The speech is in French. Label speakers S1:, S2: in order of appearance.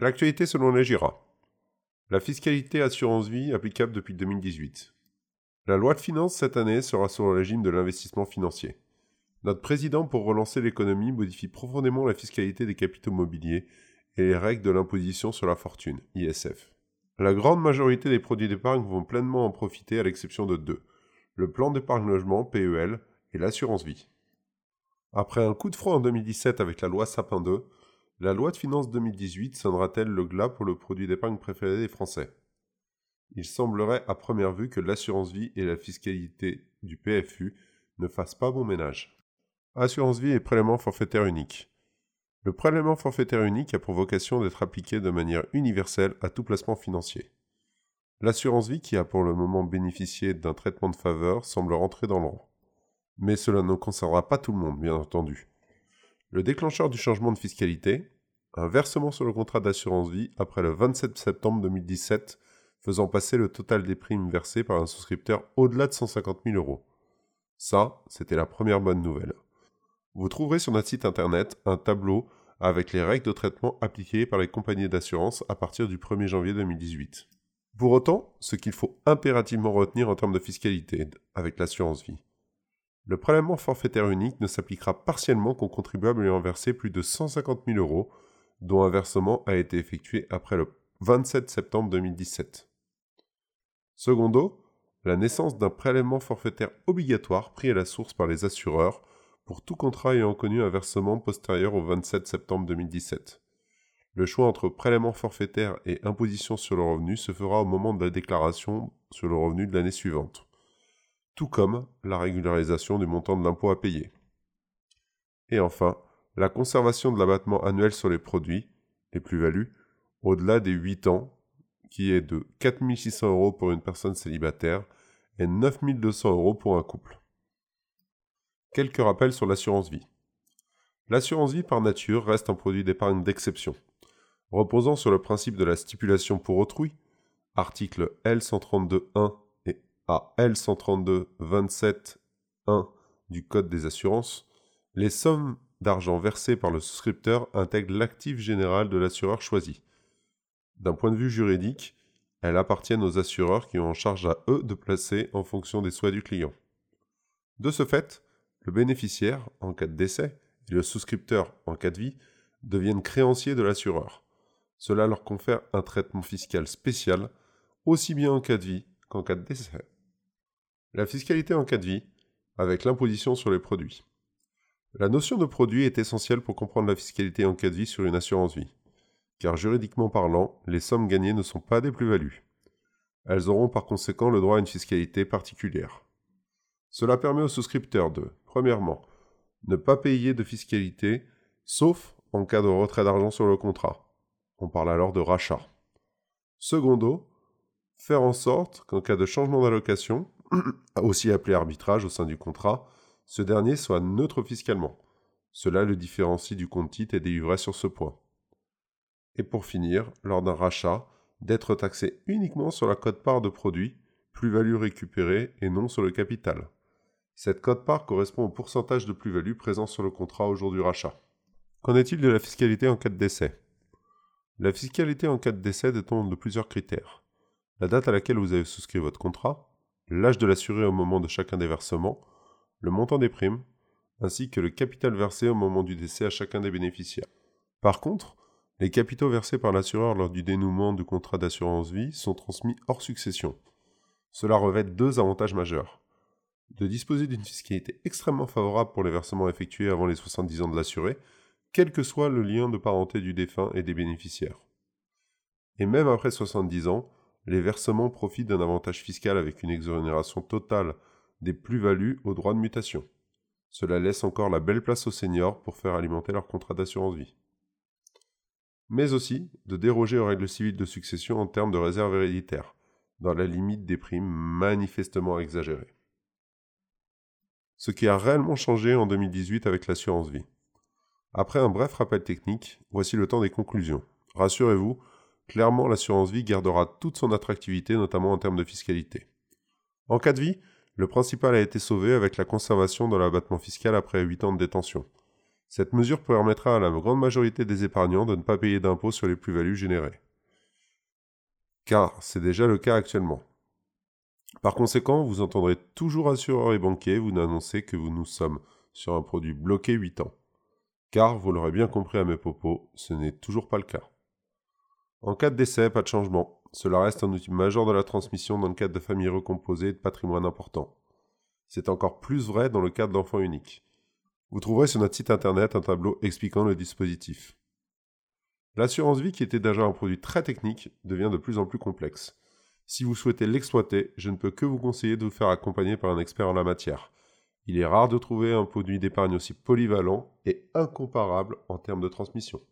S1: L'actualité selon les GIRA. La fiscalité assurance vie applicable depuis 2018. La loi de finances cette année sera sur le régime de l'investissement financier. Notre président, pour relancer l'économie, modifie profondément la fiscalité des capitaux mobiliers et les règles de l'imposition sur la fortune, ISF. La grande majorité des produits d'épargne vont pleinement en profiter à l'exception de deux, le plan d'épargne logement, PEL, et l'assurance vie. Après un coup de froid en 2017 avec la loi Sapin 2, la loi de finances 2018 sonnera-t-elle le glas pour le produit d'épargne préféré des Français? Il semblerait à première vue que l'assurance vie et la fiscalité du PFU ne fassent pas bon ménage. Assurance vie et prélèvement forfaitaire unique. Le prélèvement forfaitaire unique a pour vocation d'être appliqué de manière universelle à tout placement financier. L'assurance vie qui a pour le moment bénéficié d'un traitement de faveur semble rentrer dans l'ordre. Mais cela ne concernera pas tout le monde, bien entendu. Le déclencheur du changement de fiscalité, un versement sur le contrat d'assurance vie après le 27 septembre 2017, faisant passer le total des primes versées par un souscripteur au-delà de 150 000 euros. Ça, c'était la première bonne nouvelle. Vous trouverez sur notre site internet un tableau avec les règles de traitement appliquées par les compagnies d'assurance à partir du 1er janvier 2018. Pour autant, ce qu'il faut impérativement retenir en termes de fiscalité avec l'assurance vie. Le prélèvement forfaitaire unique ne s'appliquera partiellement qu'aux contribuables ayant versé plus de 150 000 euros, dont un versement a été effectué après le 27 septembre 2017. Secondo, la naissance d'un prélèvement forfaitaire obligatoire pris à la source par les assureurs pour tout contrat ayant connu un versement postérieur au 27 septembre 2017. Le choix entre prélèvement forfaitaire et imposition sur le revenu se fera au moment de la déclaration sur le revenu de l'année suivante, tout comme la régularisation du montant de l'impôt à payer. Et enfin, la conservation de l'abattement annuel sur les produits, les plus-values, au-delà des 8 ans, qui est de 4600 euros pour une personne célibataire et 9200 euros pour un couple. Quelques rappels sur l'assurance vie. L'assurance vie par nature reste un produit d'épargne d'exception. Reposant sur le principe de la stipulation pour autrui, article L132.1 et à L132.27.1 du Code des assurances, les sommes d'argent versées par le souscripteur intègrent l'actif général de l'assureur choisi. D'un point de vue juridique, elles appartiennent aux assureurs qui ont en charge à eux de placer en fonction des souhaits du client. De ce fait, le bénéficiaire, en cas de décès, et le souscripteur, en cas de vie, deviennent créanciers de l'assureur. Cela leur confère un traitement fiscal spécial, aussi bien en cas de vie qu'en cas de décès. La fiscalité en cas de vie, avec l'imposition sur les produits. La notion de produit est essentielle pour comprendre la fiscalité en cas de vie sur une assurance vie, car juridiquement parlant, les sommes gagnées ne sont pas des plus-values. Elles auront par conséquent le droit à une fiscalité particulière. Cela permet aux souscripteurs de, premièrement, ne pas payer de fiscalité, sauf en cas de retrait d'argent sur le contrat. On parle alors de rachat. Secondo, faire en sorte qu'en cas de changement d'allocation, aussi appelé arbitrage au sein du contrat, ce dernier soit neutre fiscalement. Cela le différencie du compte titre et des livrets sur ce point. Et pour finir, lors d'un rachat, d'être taxé uniquement sur la cote-part de produit, plus-value récupérée et non sur le capital. Cette cote-part correspond au pourcentage de plus-value présent sur le contrat au jour du rachat. Qu'en est-il de la fiscalité en cas de décès? La fiscalité en cas de décès dépend de plusieurs critères. La date à laquelle vous avez souscrit votre contrat, l'âge de l'assuré au moment de chacun des versements, le montant des primes, ainsi que le capital versé au moment du décès à chacun des bénéficiaires. Par contre, les capitaux versés par l'assureur lors du dénouement du contrat d'assurance vie sont transmis hors succession. Cela revêt deux avantages majeurs de disposer d'une fiscalité extrêmement favorable pour les versements effectués avant les 70 ans de l'assuré, quel que soit le lien de parenté du défunt et des bénéficiaires. Et même après 70 ans, les versements profitent d'un avantage fiscal avec une exonération totale des plus-values aux droits de mutation. Cela laisse encore la belle place aux seniors pour faire alimenter leur contrat d'assurance vie. Mais aussi de déroger aux règles civiles de succession en termes de réserve héréditaire, dans la limite des primes manifestement exagérées ce qui a réellement changé en 2018 avec l'assurance vie. Après un bref rappel technique, voici le temps des conclusions. Rassurez-vous, clairement l'assurance vie gardera toute son attractivité, notamment en termes de fiscalité. En cas de vie, le principal a été sauvé avec la conservation de l'abattement fiscal après 8 ans de détention. Cette mesure permettra à la grande majorité des épargnants de ne pas payer d'impôts sur les plus-values générées. Car c'est déjà le cas actuellement. Par conséquent, vous entendrez toujours assureurs et banquiers vous annoncer que nous sommes sur un produit bloqué 8 ans. Car, vous l'aurez bien compris à mes propos, ce n'est toujours pas le cas. En cas de décès, pas de changement. Cela reste un outil majeur de la transmission dans le cadre de familles recomposées et de patrimoine important. C'est encore plus vrai dans le cadre d'enfants uniques. Vous trouverez sur notre site internet un tableau expliquant le dispositif. L'assurance vie, qui était déjà un produit très technique, devient de plus en plus complexe. Si vous souhaitez l'exploiter, je ne peux que vous conseiller de vous faire accompagner par un expert en la matière. Il est rare de trouver un produit d'épargne aussi polyvalent et incomparable en termes de transmission.